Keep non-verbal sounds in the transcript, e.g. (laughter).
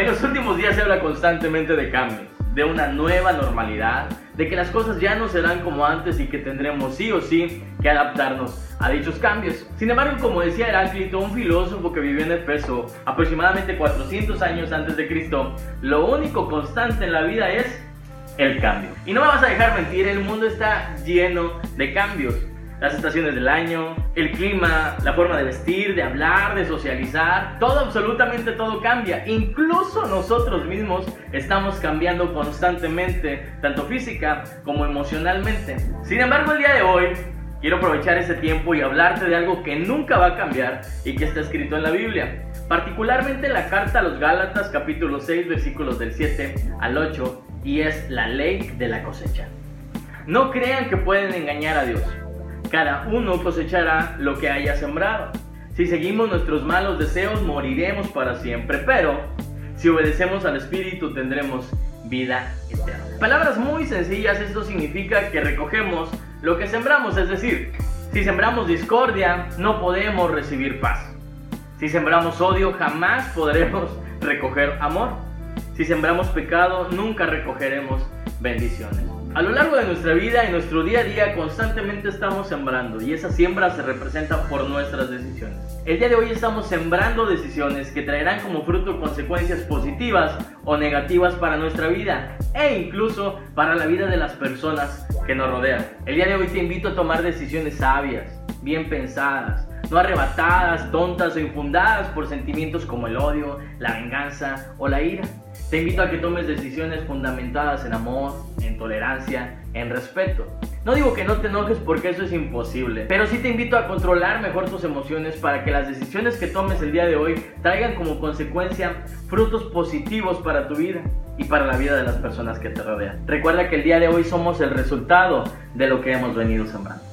En los últimos días se habla constantemente de cambios, de una nueva normalidad, de que las cosas ya no serán como antes y que tendremos sí o sí que adaptarnos a dichos cambios. Sin embargo, como decía Heráclito, un filósofo que vivió en Efeso aproximadamente 400 años antes de Cristo, lo único constante en la vida es el cambio. Y no me vas a dejar mentir, el mundo está lleno de cambios las estaciones del año, el clima, la forma de vestir, de hablar, de socializar, todo, absolutamente todo cambia. Incluso nosotros mismos estamos cambiando constantemente, tanto física como emocionalmente. Sin embargo, el día de hoy quiero aprovechar ese tiempo y hablarte de algo que nunca va a cambiar y que está escrito en la Biblia. Particularmente en la carta a los Gálatas capítulo 6 versículos del 7 al 8 y es la ley de la cosecha. No crean que pueden engañar a Dios. Cada uno cosechará lo que haya sembrado. Si seguimos nuestros malos deseos, moriremos para siempre, pero si obedecemos al Espíritu tendremos vida eterna. Palabras muy sencillas, esto significa que recogemos lo que sembramos, es decir, si sembramos discordia, no podemos recibir paz. Si sembramos odio, jamás podremos (laughs) recoger amor. Si sembramos pecado, nunca recogeremos bendiciones. A lo largo de nuestra vida y nuestro día a día constantemente estamos sembrando y esa siembra se representa por nuestras decisiones. El día de hoy estamos sembrando decisiones que traerán como fruto consecuencias positivas o negativas para nuestra vida e incluso para la vida de las personas que nos rodean. El día de hoy te invito a tomar decisiones sabias, bien pensadas, no arrebatadas, tontas o infundadas por sentimientos como el odio, la venganza o la ira. Te invito a que tomes decisiones fundamentadas en amor, en tolerancia, en respeto. No digo que no te enojes porque eso es imposible, pero sí te invito a controlar mejor tus emociones para que las decisiones que tomes el día de hoy traigan como consecuencia frutos positivos para tu vida y para la vida de las personas que te rodean. Recuerda que el día de hoy somos el resultado de lo que hemos venido sembrando.